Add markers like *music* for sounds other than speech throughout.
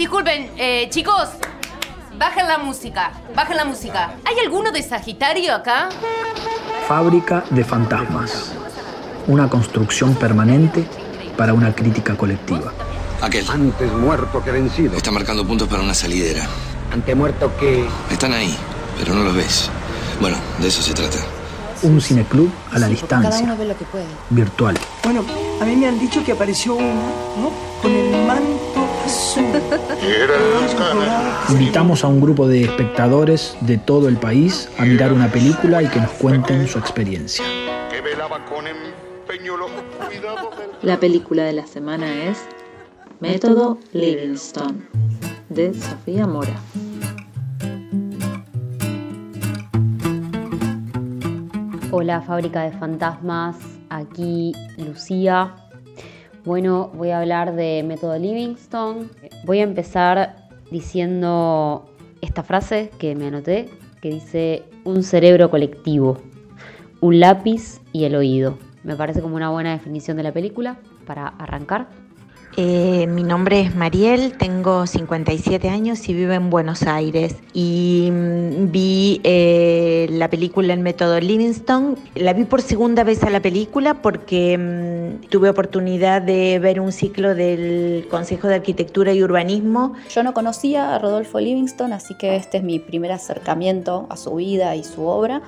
Disculpen, eh, chicos, bajen la música, bajen la música. ¿Hay alguno de Sagitario acá? Fábrica de fantasmas. Una construcción permanente para una crítica colectiva. Aquel. Antes muerto que vencido. Está marcando puntos para una salidera. Antemuerto que... Están ahí, pero no los ves. Bueno, de eso se trata. Un cineclub a la Cada distancia, uno ve lo que puede. virtual. Bueno, a mí me han dicho que apareció uno, ¿no? Con el manto. Invitamos a un grupo de espectadores de todo el país a mirar una película y que nos cuenten su experiencia. *laughs* La película de la semana es Método Livingstone de Sofía Mora. Hola Fábrica de Fantasmas, aquí Lucía. Bueno, voy a hablar de Método Livingstone. Voy a empezar diciendo esta frase que me anoté, que dice un cerebro colectivo, un lápiz y el oído. Me parece como una buena definición de la película para arrancar. Eh, mi nombre es Mariel, tengo 57 años y vivo en Buenos Aires. Y mm, vi eh, la película El método Livingstone. La vi por segunda vez a la película porque mm, tuve oportunidad de ver un ciclo del Consejo de Arquitectura y Urbanismo. Yo no conocía a Rodolfo Livingstone, así que este es mi primer acercamiento a su vida y su obra.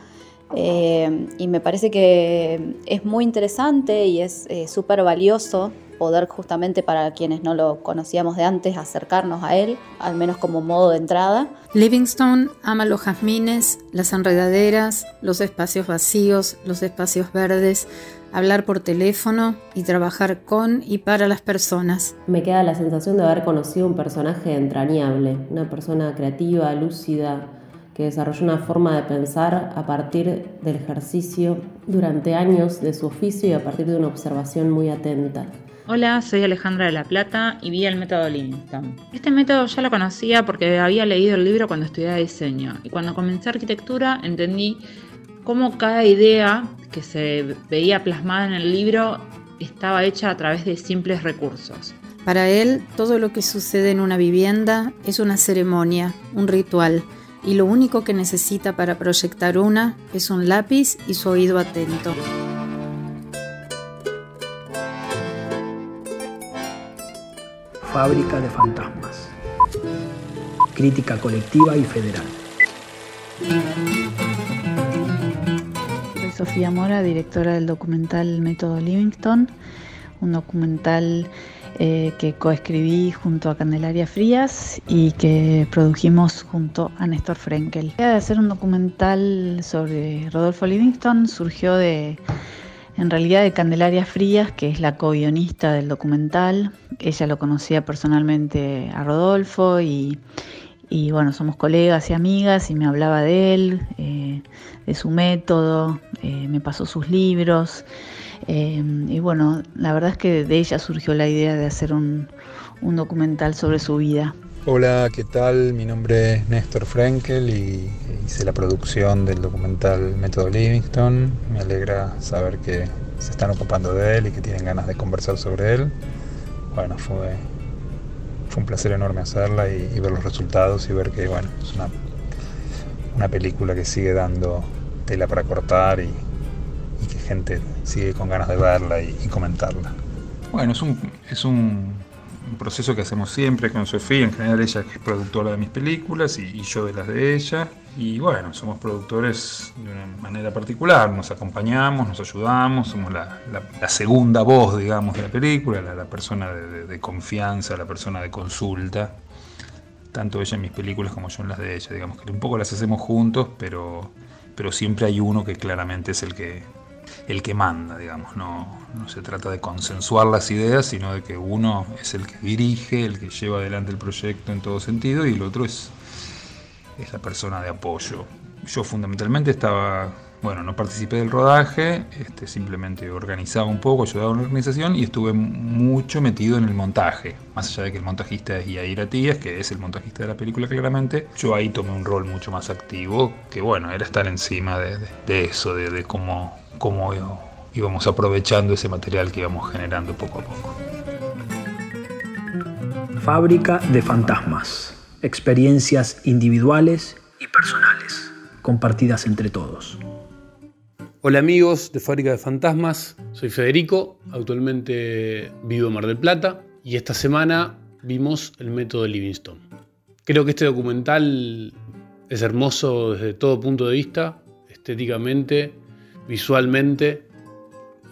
Eh, y me parece que es muy interesante y es eh, súper valioso poder justamente para quienes no lo conocíamos de antes acercarnos a él, al menos como modo de entrada. Livingstone ama los jazmines, las enredaderas, los espacios vacíos, los espacios verdes, hablar por teléfono y trabajar con y para las personas. Me queda la sensación de haber conocido un personaje entrañable, una persona creativa, lúcida, que desarrolló una forma de pensar a partir del ejercicio durante años de su oficio y a partir de una observación muy atenta. Hola, soy Alejandra de la Plata y vi el método Livingstone. Este método ya lo conocía porque había leído el libro cuando estudiaba diseño y cuando comencé arquitectura entendí cómo cada idea que se veía plasmada en el libro estaba hecha a través de simples recursos. Para él, todo lo que sucede en una vivienda es una ceremonia, un ritual, y lo único que necesita para proyectar una es un lápiz y su oído atento. Fábrica de fantasmas. Crítica colectiva y federal. Soy Sofía Mora, directora del documental Método Livingstone, un documental eh, que coescribí junto a Candelaria Frías y que produjimos junto a Néstor Frenkel. La idea de hacer un documental sobre Rodolfo Livingstone surgió de, en realidad, de Candelaria Frías, que es la co-guionista del documental. Ella lo conocía personalmente a Rodolfo y, bueno, somos colegas y amigas y me hablaba de él, eh, de su método, eh, me pasó sus libros. Eh, y bueno, la verdad es que de ella surgió la idea de hacer un documental sobre su vida. Hola, ¿qué tal? Mi nombre es Néstor Frenkel y hice la producción del documental Método Livingstone. Me alegra saber que se están ocupando de él y que tienen ganas de conversar sobre él. Bueno, fue, un placer enorme hacerla y, y ver los resultados y ver que bueno, es una, una película que sigue dando tela para cortar y, y que gente sigue con ganas de verla y, y comentarla. Bueno, es un, es un, un proceso que hacemos siempre con Sofía, en general ella es productora de mis películas y, yo de las de ella. Y bueno, somos productores de una manera particular, nos acompañamos, nos ayudamos, somos la, segunda voz, digamos, de la película, la, la persona de, de, de, confianza, la persona de consulta. Tanto ella en mis películas como yo en las de ella, digamos que un poco las hacemos juntos, pero, pero siempre hay uno que claramente es el que, el que manda, digamos, no, no se trata de consensuar las ideas, sino de que uno es el que dirige, el que lleva adelante el proyecto en todo sentido y el otro es, es la persona de apoyo. Yo fundamentalmente estaba, bueno, no participé del rodaje, este, simplemente organizaba un poco, ayudaba a una organización y estuve mucho metido en el montaje. Más allá de que el montajista es Yair Atías, que es el montajista de la película claramente, yo ahí tomé un rol mucho más activo, que bueno, era estar encima de eso, de, de cómo, cómo íbamos aprovechando ese material que íbamos generando poco a poco. Fábrica de fantasmas. Experiencias individuales y personales, compartidas entre todos. Hola amigos de Fábrica de Fantasmas, soy Federico, actualmente vivo en Mar del Plata y esta semana vimos el método Livingstone. Creo que este documental es hermoso desde todo punto de vista, estéticamente, visualmente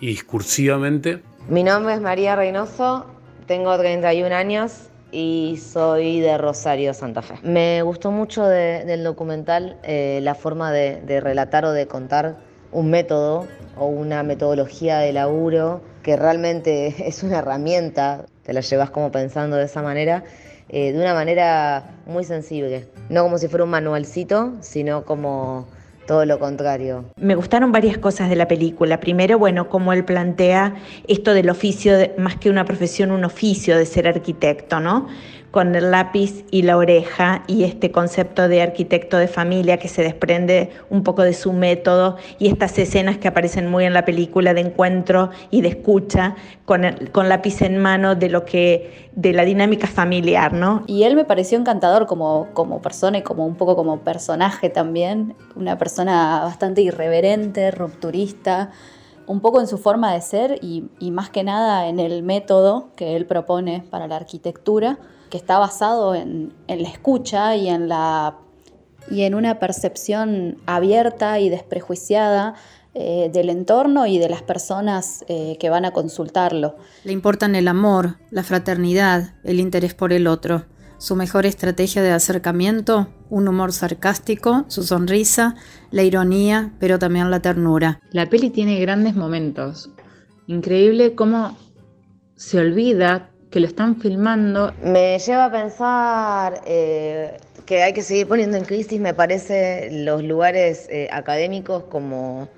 y discursivamente. Mi nombre es María Reynoso, tengo 31 años y soy de Rosario, Santa Fe. Me gustó mucho del documental eh, la forma de, de relatar o de contar un método o una metodología de laburo que realmente *laughs* es una herramienta, te la llevas como pensando de esa manera, eh, de una manera muy sensible. No como si fuera un manualcito, sino como todo lo contrario. Me gustaron varias cosas de la película. Primero, bueno, como él plantea esto del oficio, más que una profesión, un oficio de ser arquitecto, ¿no? Con el lápiz y la oreja y este concepto de arquitecto de familia que se desprende un poco de su método y estas escenas que aparecen muy en la película de encuentro y de escucha con, con lápiz en mano de lo que de la dinámica familiar, ¿no? Y él me pareció encantador como, como persona y como un poco como personaje también, una persona bastante irreverente, rupturista, un poco en su forma de ser y, y más que nada en el método que él propone para la arquitectura que está basado en, la escucha y en, la, y en una percepción abierta y desprejuiciada eh, del entorno y de las personas eh, que van a consultarlo. Le importan el amor, la fraternidad, el interés por el otro. Su mejor estrategia de acercamiento, un humor sarcástico, su sonrisa, la ironía, pero también la ternura. La peli tiene grandes momentos. Increíble cómo se olvida que lo están filmando. Me lleva a pensar eh, que hay que seguir poniendo en crisis, me parece, los lugares eh, académicos como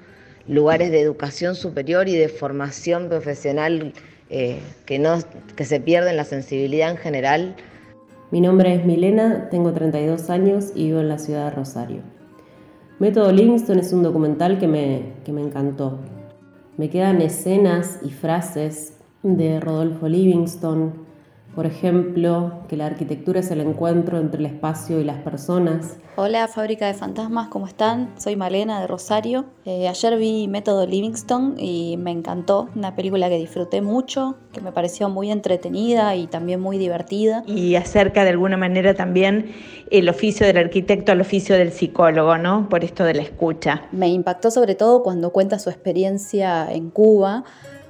lugares de educación superior y de formación profesional eh, que, no, que se pierden la sensibilidad en general. Mi nombre es Milena, tengo 32 años y vivo en la ciudad de Rosario. Método Livingston es un documental que me, que me encantó. Me quedan escenas y frases de Rodolfo Livingston, por ejemplo, que la arquitectura es el encuentro entre el espacio y las personas. Hola, Fábrica de Fantasmas, ¿cómo están? Soy Malena de Rosario. Eh, ayer vi Método Livingston y me encantó, una película que disfruté mucho, que me pareció muy entretenida y también muy divertida. Y acerca de alguna manera también el oficio del arquitecto al oficio del psicólogo, ¿no? Por esto de la escucha. Me impactó sobre todo cuando cuenta su experiencia en Cuba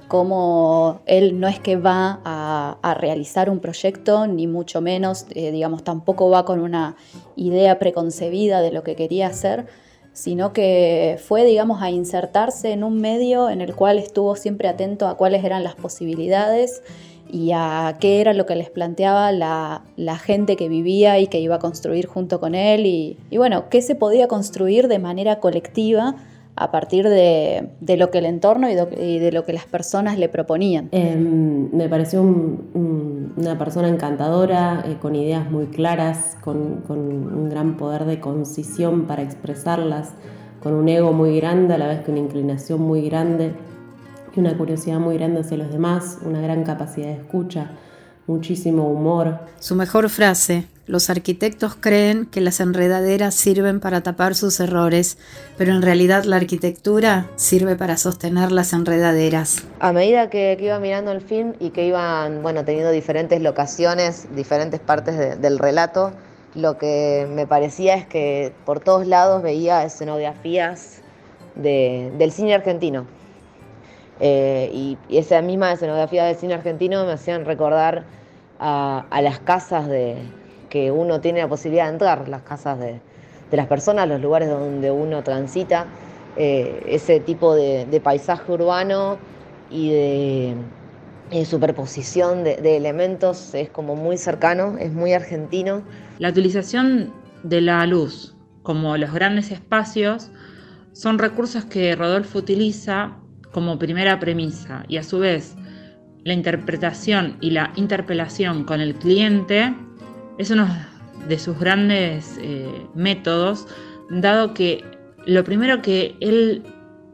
como él no es que va a, realizar un proyecto, ni mucho menos, eh, digamos, tampoco va con una idea preconcebida de lo que quería hacer, sino que fue, digamos, a insertarse en un medio en el cual estuvo siempre atento a cuáles eran las posibilidades y a qué era lo que les planteaba la, gente que vivía y que iba a construir junto con él. Y, y bueno, qué se podía construir de manera colectiva a partir de, lo que el entorno y de, lo que las personas le proponían. Em, me pareció una persona encantadora, eh, con ideas muy claras, con, un gran poder de concisión para expresarlas, con un ego muy grande, a la vez que una inclinación muy grande y una curiosidad muy grande hacia los demás, una gran capacidad de escucha, muchísimo humor. Su mejor frase, los arquitectos creen que las enredaderas sirven para tapar sus errores, pero en realidad la arquitectura sirve para sostener las enredaderas. A medida que, iba mirando el film y que iban bueno, teniendo diferentes locaciones, diferentes partes del relato, lo que me parecía es que por todos lados veía escenografías del cine argentino. Eh, y, esa misma escenografía del cine argentino me hacían recordar a las casas de, que uno tiene la posibilidad de entrar, las casas de, las personas, los lugares donde uno transita, eh, ese tipo de, paisaje urbano y de, superposición de, elementos es como muy cercano, es muy argentino. La utilización de la luz como los grandes espacios son recursos que Rodolfo utiliza como primera premisa y a su vez la interpretación y la interpelación con el cliente es uno de sus grandes eh, métodos, dado que lo primero que él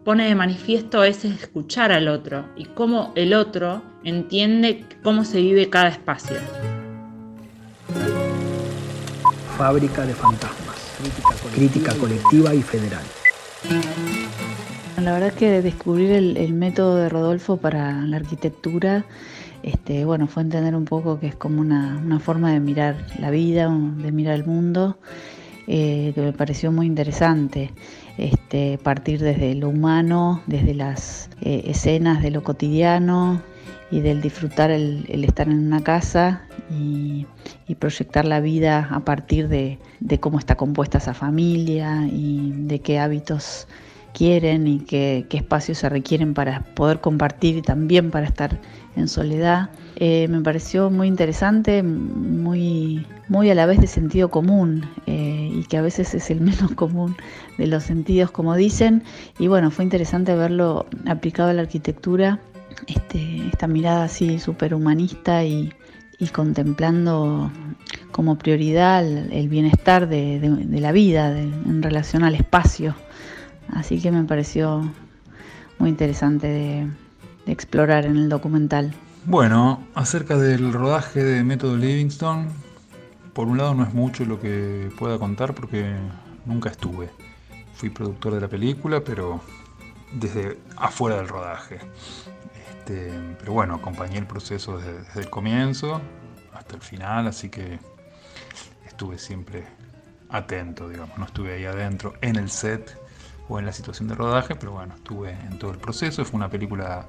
pone de manifiesto es escuchar al otro y cómo el otro entiende cómo se vive cada espacio. Fábrica de fantasmas. Crítica colectiva y federal. La verdad que descubrir el, el método de Rodolfo para la arquitectura este, bueno, fue entender un poco que es como una, forma de mirar la vida, de mirar el mundo, eh, que me pareció muy interesante. Este, partir desde lo humano, desde las eh, escenas de lo cotidiano y del disfrutar el, estar en una casa y, proyectar la vida a partir de cómo está compuesta esa familia y de qué hábitos quieren y qué, qué, espacios se requieren para poder compartir y también para estar en soledad. Eh, me pareció muy interesante, muy, muy a la vez de sentido común eh, y que a veces es el *laughs* menos común de los sentidos, como dicen. Y bueno, fue interesante verlo aplicado a la arquitectura, este, esta mirada así súper humanista y, contemplando como prioridad el, bienestar de, la vida en relación al espacio. Así que me pareció muy interesante de, explorar en el documental. Bueno, acerca del rodaje de Método Livingston, por un lado no es mucho lo que pueda contar porque nunca estuve. Fui productor de la película, pero desde afuera del rodaje. Este, pero bueno, acompañé el proceso desde, desde el comienzo hasta el final, así que estuve siempre atento, digamos, no estuve ahí adentro en el set o en la situación de rodaje, pero bueno, estuve en todo el proceso. Fue una película,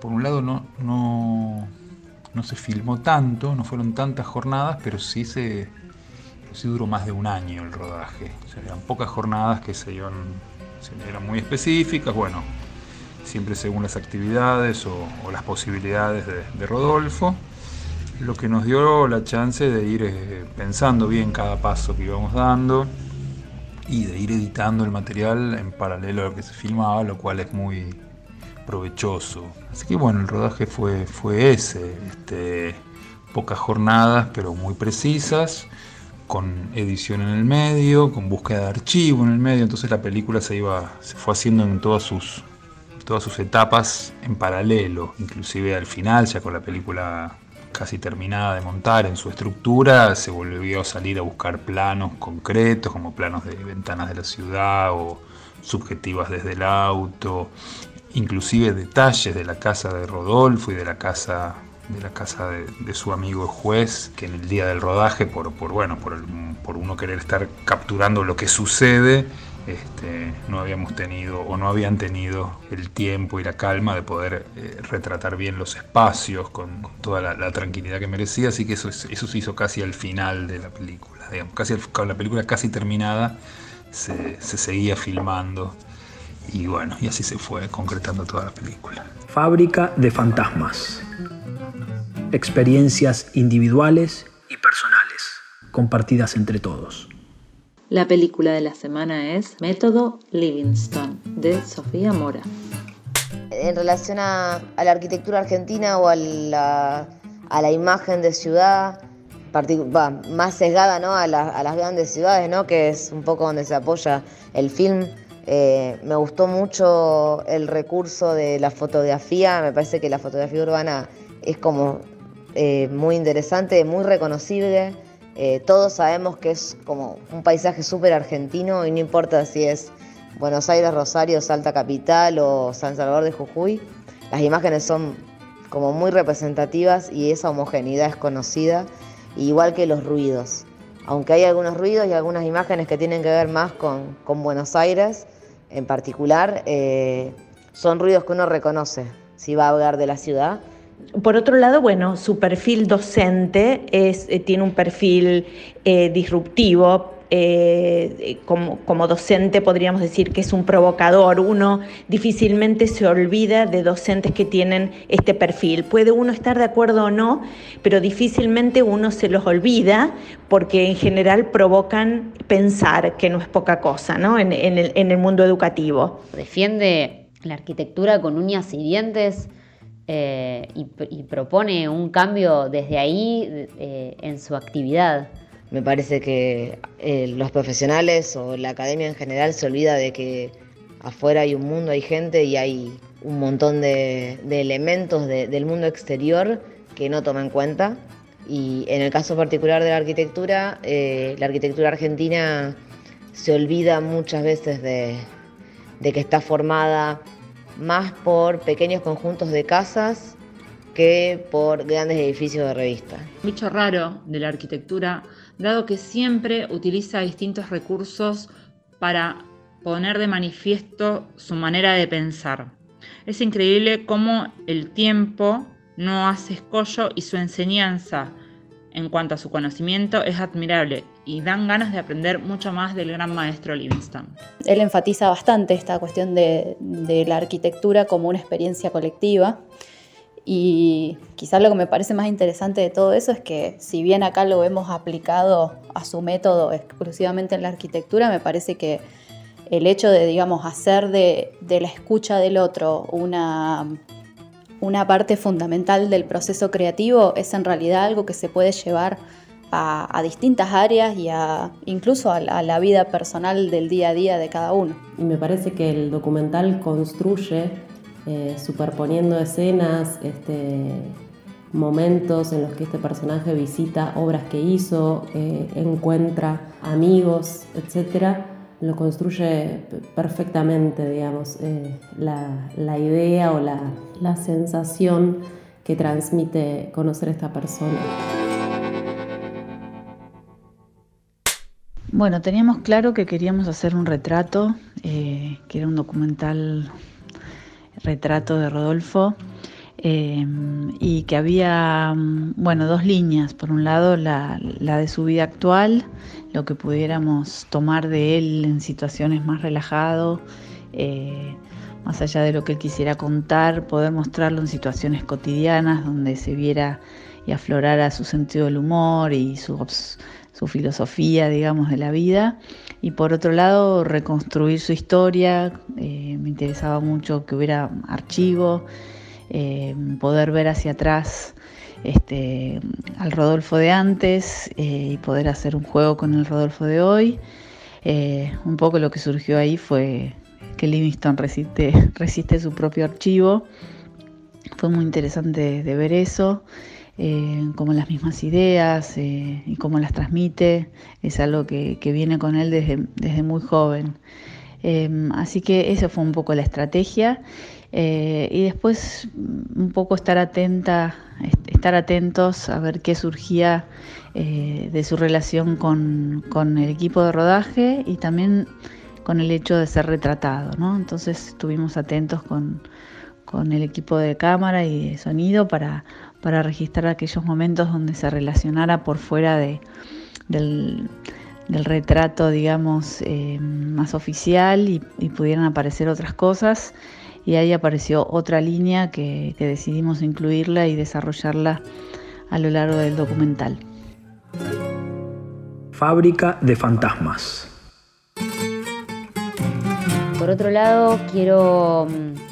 por un lado, no, no, no se filmó tanto, no fueron tantas jornadas, pero sí se sí duró más de un año el rodaje. O sea, eran pocas jornadas que se iban, eran muy específicas, bueno, siempre según las actividades o, o las posibilidades de, de, Rodolfo. Lo que nos dio la chance de ir eh, pensando bien cada paso que íbamos dando y de ir editando el material en paralelo a lo que se filmaba, lo cual es muy provechoso. Así que bueno, el rodaje fue, fue ese, este, pocas jornadas pero muy precisas, con edición en el medio, con búsqueda de archivo en el medio, entonces la película se iba, se fue haciendo en todas sus, todas sus etapas en paralelo, inclusive al final, ya con la película casi terminada de montar en su estructura, se volvió a salir a buscar planos concretos, como planos de ventanas de la ciudad o subjetivas desde el auto, inclusive detalles de la casa de Rodolfo y de la casa de la casa de, su amigo juez, que en el día del rodaje, por, bueno, por uno querer estar capturando lo que sucede, este, no habíamos tenido o no habían tenido el tiempo y la calma de poder eh, retratar bien los espacios con, toda la, la, tranquilidad que merecía, así que eso, eso se hizo casi al final de la película, digamos, casi con la película casi terminada se, se seguía filmando y bueno, y así se fue concretando toda la película. Fábrica de fantasmas. Experiencias individuales y personales, compartidas entre todos. La película de la semana es Método Livingstone, de Sofía Mora. En relación a, a la arquitectura argentina o a la, imagen de ciudad, va, más sesgada ¿no? a, las grandes ciudades, ¿no? que es un poco donde se apoya el film. Eh, me gustó mucho el recurso de la fotografía, me parece que la fotografía urbana es como eh, muy interesante, muy reconocible. Eh, todos sabemos que es como un paisaje súper argentino y no importa si es Buenos Aires, Rosario, Salta Capital o San Salvador de Jujuy, las imágenes son como muy representativas y esa homogeneidad es conocida, igual que los ruidos. Aunque hay algunos ruidos y algunas imágenes que tienen que ver más con, con Buenos Aires en particular, eh, son ruidos que uno reconoce si va a hablar de la ciudad por otro lado, bueno, su perfil docente es, eh, tiene un perfil eh, disruptivo. Eh, como, como, docente podríamos decir que es un provocador. Uno difícilmente se olvida de docentes que tienen este perfil. Puede uno estar de acuerdo o no, pero difícilmente uno se los olvida porque en general provocan pensar, que no es poca cosa, ¿no? En, en, el, en el mundo educativo. Defiende la arquitectura con uñas y dientes eh, y, y, propone un cambio desde ahí eh, en su actividad. Me parece que eh, los profesionales o la academia en general se olvida de que afuera hay un mundo, hay gente y hay un montón de, de elementos de, del mundo exterior que no toma en cuenta. Y en el caso particular de la arquitectura, eh, la arquitectura argentina se olvida muchas veces de, de que está formada más por pequeños conjuntos de casas que por grandes edificios de revista. Bicho raro de la arquitectura, dado que siempre utiliza distintos recursos para poner de manifiesto su manera de pensar. Es increíble cómo el tiempo no hace escollo y su enseñanza en cuanto a su conocimiento es admirable y dan ganas de aprender mucho más del gran maestro Livingstone. Él enfatiza bastante esta cuestión de, de la arquitectura como una experiencia colectiva y quizás lo que me parece más interesante de todo eso es que si bien acá lo hemos aplicado a su método exclusivamente en la arquitectura, me parece que el hecho de, digamos, hacer de, de la escucha del otro una, una parte fundamental del proceso creativo es en realidad algo que se puede llevar a, a distintas áreas y a, incluso a, a, la vida personal del día a día de cada uno. Y me parece que el documental construye, eh, superponiendo escenas, este, momentos en los que este personaje visita obras que hizo, eh, encuentra amigos, etcétera, lo construye perfectamente, digamos, eh, la, la, idea o la, la sensación que transmite conocer a esta persona. Bueno, teníamos claro que queríamos hacer un retrato, eh, que era un documental retrato de Rodolfo, eh, y que había, bueno, dos líneas. Por un lado, la, de su vida actual, lo que pudiéramos tomar de él en situaciones más relajado, eh, más allá de lo que él quisiera contar, poder mostrarlo en situaciones cotidianas donde se viera y aflorara su sentido del humor y su su filosofía, digamos, de la vida. Y por otro lado, reconstruir su historia. Eh, me interesaba mucho que hubiera archivo, eh, poder ver hacia atrás este, al Rodolfo de antes eh, y poder hacer un juego con el Rodolfo de hoy. Eh, un poco lo que surgió ahí fue que Livingston resiste, *laughs* resiste su propio archivo. Fue muy interesante de ver eso eh, como las mismas ideas eh, y cómo las transmite, es algo que, viene con él desde, desde muy joven. Eh, así que esa fue un poco la estrategia eh, y después un poco estar atenta, estar atentos a ver qué surgía eh, de su relación con, con, el equipo de rodaje y también con el hecho de ser retratado, ¿no? Entonces estuvimos atentos con, con el equipo de cámara y de sonido para para registrar aquellos momentos donde se relacionara por fuera de, del, del, retrato, digamos, eh, más oficial y, y, pudieran aparecer otras cosas. Y ahí apareció otra línea que, que decidimos incluirla y desarrollarla a lo largo del documental. Fábrica de fantasmas. Por otro lado, quiero mm,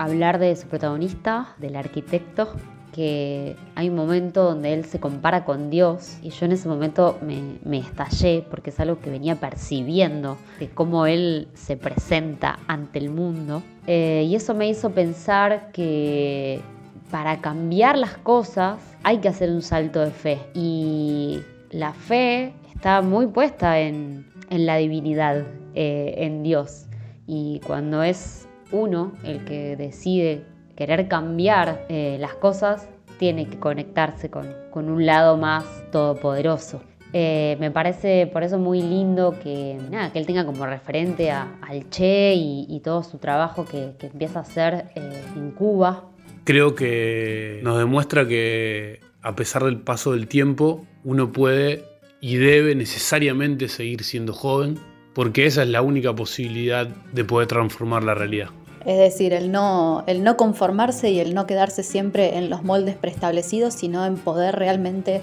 hablar de su protagonista, del arquitecto, que hay un momento donde él se compara con Dios y yo en ese momento me, me, estallé porque es algo que venía percibiendo de cómo él se presenta ante el mundo. Eh, y eso me hizo pensar que para cambiar las cosas hay que hacer un salto de fe. Y la fe está muy puesta en, en la divinidad, eh, en Dios. Y cuando es uno el que decide querer cambiar eh, las cosas, tiene que conectarse con, un lado más todopoderoso. Eh, me parece por eso muy lindo que, él tenga como referente a, al Che y, todo su trabajo que, que empieza a hacer eh, en Cuba. Creo que nos demuestra que a pesar del paso del tiempo, uno puede y debe necesariamente seguir siendo joven, porque esa es la única posibilidad de poder transformar la realidad. Es decir, el no, el no conformarse y el no quedarse siempre en los moldes preestablecidos, sino en poder realmente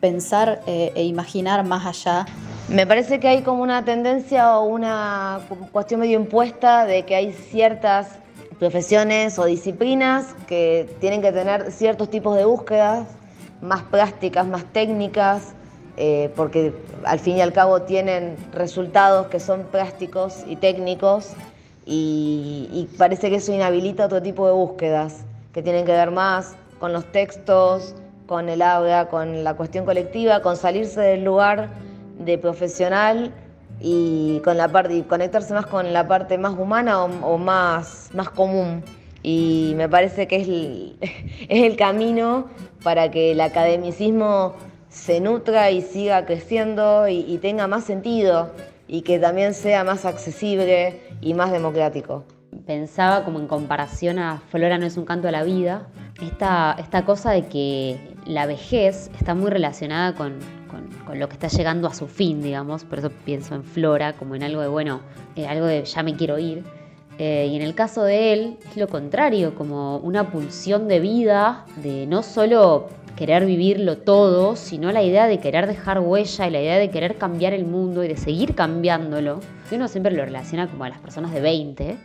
pensar eh, e imaginar más allá. Me parece que hay como una tendencia o una cuestión medio impuesta de que hay ciertas profesiones o disciplinas que tienen que tener ciertos tipos de búsquedas más prácticas, más técnicas, eh, porque al fin y al cabo tienen resultados que son prácticos y técnicos y, parece que eso inhabilita otro tipo de búsquedas que tienen que ver más con los textos, con el aula, con la cuestión colectiva, con salirse del lugar de profesional y con la parte y conectarse más con la parte más humana o, más, más común. Y me parece que es el, *laughs* es el camino para que el academicismo se nutra y siga creciendo y, y tenga más sentido y que también sea más accesible y más democrático pensaba como en comparación a Flora no es un canto a la vida, esta, esta cosa de que la vejez está muy relacionada con, lo que está llegando a su fin, digamos, por eso pienso en Flora como en algo de, bueno, eh, algo de ya me quiero ir. Eh, y en el caso de él es lo contrario, como una pulsión de vida, de no solo querer vivirlo todo, sino la idea de querer dejar huella y la idea de querer cambiar el mundo y de seguir cambiándolo, que uno siempre lo relaciona como a las personas de 20,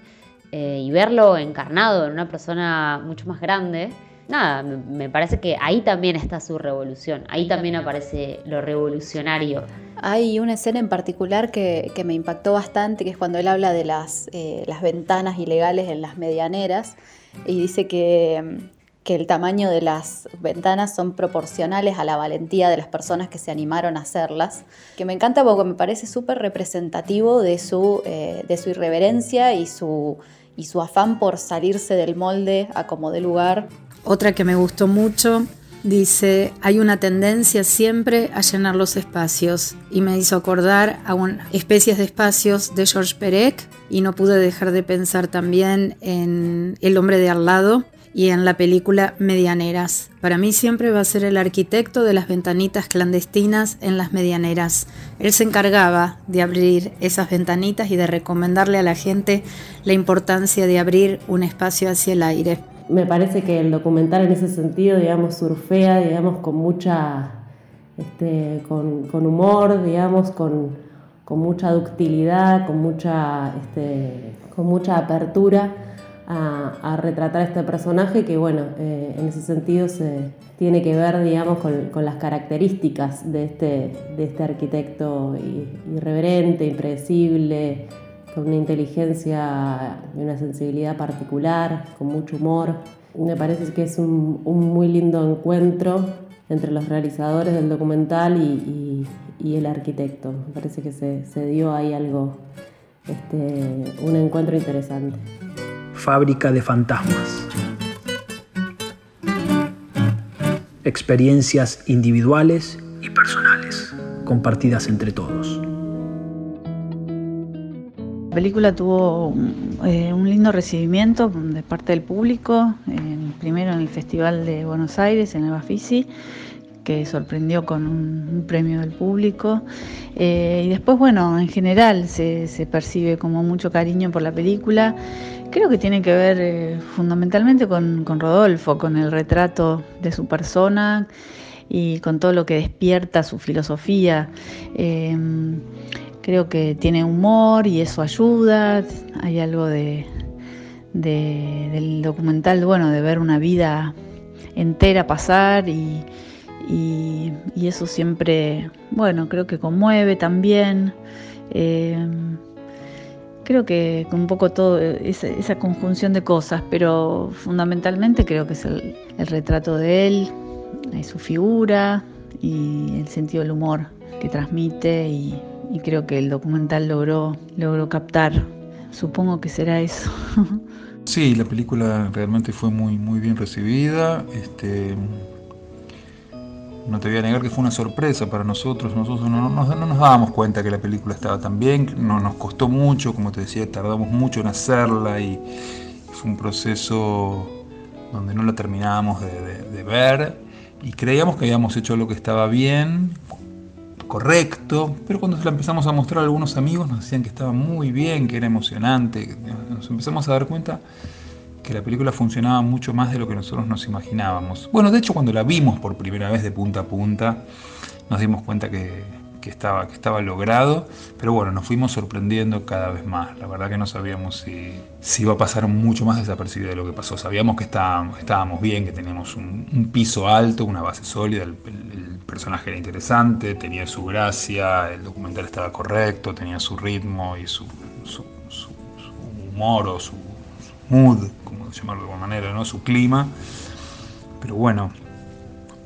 eh, y verlo encarnado en una persona mucho más grande, nada, me, parece que ahí también está su revolución, ahí también aparece lo revolucionario. Hay una escena en particular que, me impactó bastante, que es cuando él habla de las, eh, las ventanas ilegales en las medianeras y dice que, que el tamaño de las ventanas son proporcionales a la valentía de las personas que se animaron a hacerlas, que me encanta porque me parece súper representativo de su, eh, de su irreverencia y su y su afán por salirse del molde a como de lugar. Otra que me gustó mucho dice, hay una tendencia siempre a llenar los espacios y me hizo acordar a un, especies de espacios de George Perec y no pude dejar de pensar también en El hombre de al lado y en la película Medianeras. Para mí siempre va a ser el arquitecto de las ventanitas clandestinas en las medianeras. Él se encargaba de abrir esas ventanitas y de recomendarle a la gente la importancia de abrir un espacio hacia el aire. Me parece que el documental en ese sentido, digamos, surfea, digamos, con mucha, este, con, humor, digamos, con, mucha ductilidad, con mucha, este, con mucha apertura a, retratar este personaje que, bueno, eh, en ese sentido se tiene que ver, digamos, con, las características de este, de este arquitecto irreverente, impredecible, con una inteligencia y una sensibilidad particular, con mucho humor. Me parece que es un, muy lindo encuentro entre los realizadores del documental y, el arquitecto. Me parece que se, dio ahí algo, este, un encuentro interesante fábrica de fantasmas. Experiencias individuales y personales, compartidas entre todos. La película tuvo eh, un lindo recibimiento de parte del público, primero en el Festival de Buenos Aires, en el Bafisi, que sorprendió con un, premio del público. Eh, y después, bueno, en general se, percibe como mucho cariño por la película. Creo que tiene que ver eh, fundamentalmente con, Rodolfo, con el retrato de su persona y con todo lo que despierta su filosofía. Creo que tiene humor y eso ayuda. Hay algo de, del documental, bueno, de ver una vida entera pasar y, eso siempre, bueno, creo que conmueve también. Em, creo que un poco todo esa, conjunción de cosas, pero fundamentalmente creo que es el, retrato de él, su figura y el sentido del humor que transmite y, creo que el documental logró, logró captar. Supongo que será eso. *laughs* Sí, la película realmente fue muy, muy bien recibida. Este, no te voy a negar que fue una sorpresa para nosotros. Nosotros no, nos dábamos cuenta que la película estaba tan bien, no, nos costó mucho, como te decía, tardamos mucho en hacerla y fue un proceso donde no la terminábamos de, ver y creíamos que habíamos hecho lo que estaba bien, correcto, pero cuando la empezamos a mostrar a algunos amigos nos decían que estaba muy bien, que era emocionante, nos empezamos a dar cuenta que la película funcionaba mucho más de lo que nosotros nos imaginábamos. Bueno, de hecho cuando la vimos por primera vez de punta a punta, nos dimos cuenta que, estaba, que estaba logrado, pero bueno, nos fuimos sorprendiendo cada vez más. La verdad que no sabíamos si, si iba a pasar mucho más desapercibido de lo que pasó. Sabíamos que estábamos, estábamos bien, que teníamos un, piso alto, una base sólida, el, personaje era interesante, tenía su gracia, el documental estaba correcto, tenía su ritmo y su humor o su mood, como llamarlo de alguna manera, ¿no? su clima. Pero bueno,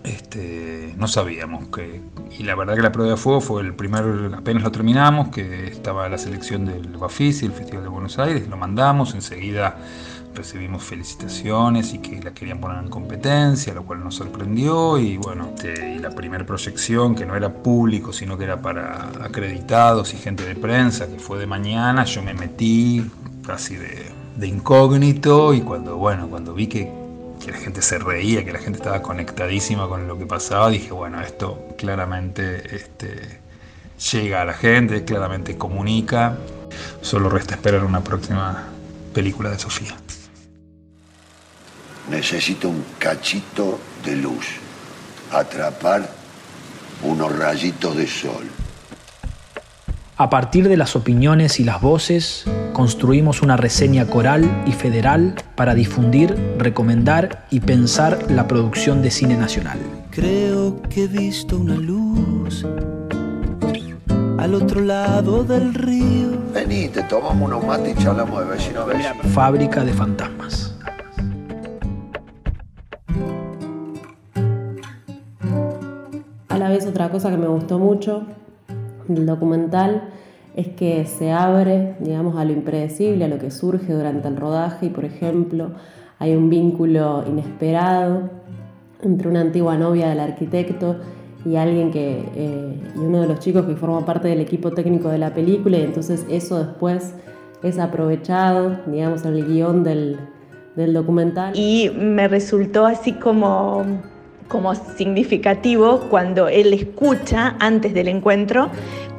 este, no sabíamos que. Y la verdad que la prueba de fuego fue el primer, apenas lo terminamos, que estaba la selección del Bafisi, el Festival de Buenos Aires, lo mandamos, enseguida recibimos felicitaciones y que la querían poner en competencia, lo cual nos sorprendió y bueno, este, la primera proyección que no era público, sino que era para acreditados y gente de prensa, que fue de mañana, yo me metí casi de, de incógnito y cuando, bueno, cuando vi que que la gente se reía, que la gente estaba conectadísima con lo que pasaba, dije, bueno, esto claramente este, llega a la gente, claramente comunica. Solo resta esperar una próxima película de Sofía. Necesito un cachito de luz, atrapar unos rayitos de sol. A partir de las opiniones y las voces, construimos una reseña coral y federal para difundir, recomendar y pensar la producción de cine nacional. Creo que he visto una luz al otro lado del río. Vení, te tomamos unos mates y charlamos de vecino a vecino. Fábrica de fantasmas. A la vez otra cosa que me gustó mucho del documental es que se abre, digamos, a lo impredecible, a lo que surge durante el rodaje y, por ejemplo, hay un vínculo inesperado entre una antigua novia del arquitecto y alguien que, eh, y uno de los chicos que forma parte del equipo técnico de la película y entonces eso después es aprovechado, digamos, en el guion del, del documental. Y me resultó así como como significativo cuando él escucha antes del encuentro,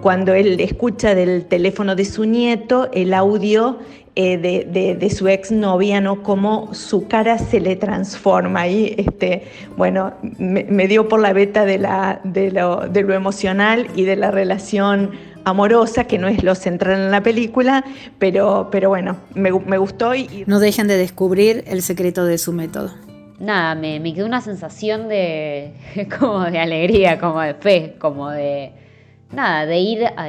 cuando él escucha del teléfono de su nieto el audio eh, de, de, su exnovia, ¿no? Cómo su cara se le transforma. Y este, bueno, me, me dio por la beta de, la, de, lo, de lo emocional y de la relación amorosa, que no es lo central en la película, pero, pero bueno, me, me gustó. Y... No dejen de descubrir el secreto de su método nada, me, me, quedó una sensación de *laughs* como de alegría, como de fe, como de nada, de ir a,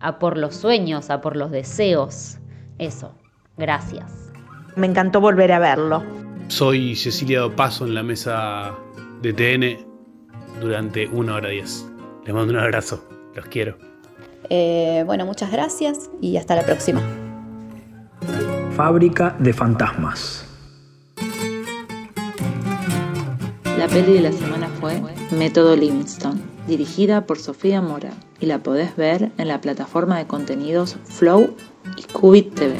a, por los sueños, a por los deseos. Eso, gracias. Me encantó volver a verlo. Soy Cecilia Dopaso en la mesa de TN durante una hora diez. Les mando un abrazo, los quiero. Eh, bueno, muchas gracias y hasta la próxima. Fábrica de fantasmas. Peli de la semana fue Método Livingston, dirigida por Sofía Mora, y la podés ver en la plataforma de contenidos Flow y Qubit TV.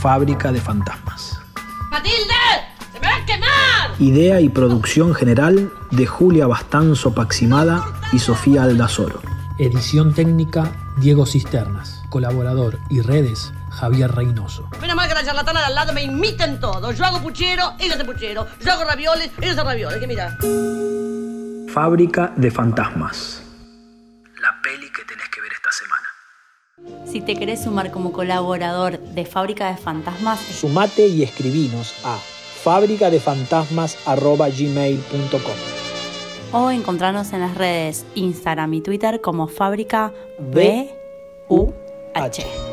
Fábrica de fantasmas. ¡Matilde! ¡Se me va a quemar! Idea y producción general de Julia Bastanzo Paximada y Sofía Aldazoro. Edición técnica Diego Cisternas. Colaborador y redes Javier Reynoso. Menos mal que la charlatana de al lado me imiten todo. Yo hago puchero, ella hace puchero. Yo hago ravioles, ella hace ravioles. Que mira. Fábrica de fantasmas. La peli que tenés que ver esta semana. Si te querés sumar como colaborador de Fábrica de Fantasmas, sumate y escribinos a fábricadefantasmas.gmail.com o encontrarnos en las redes Instagram y Twitter como Fábrica B U H.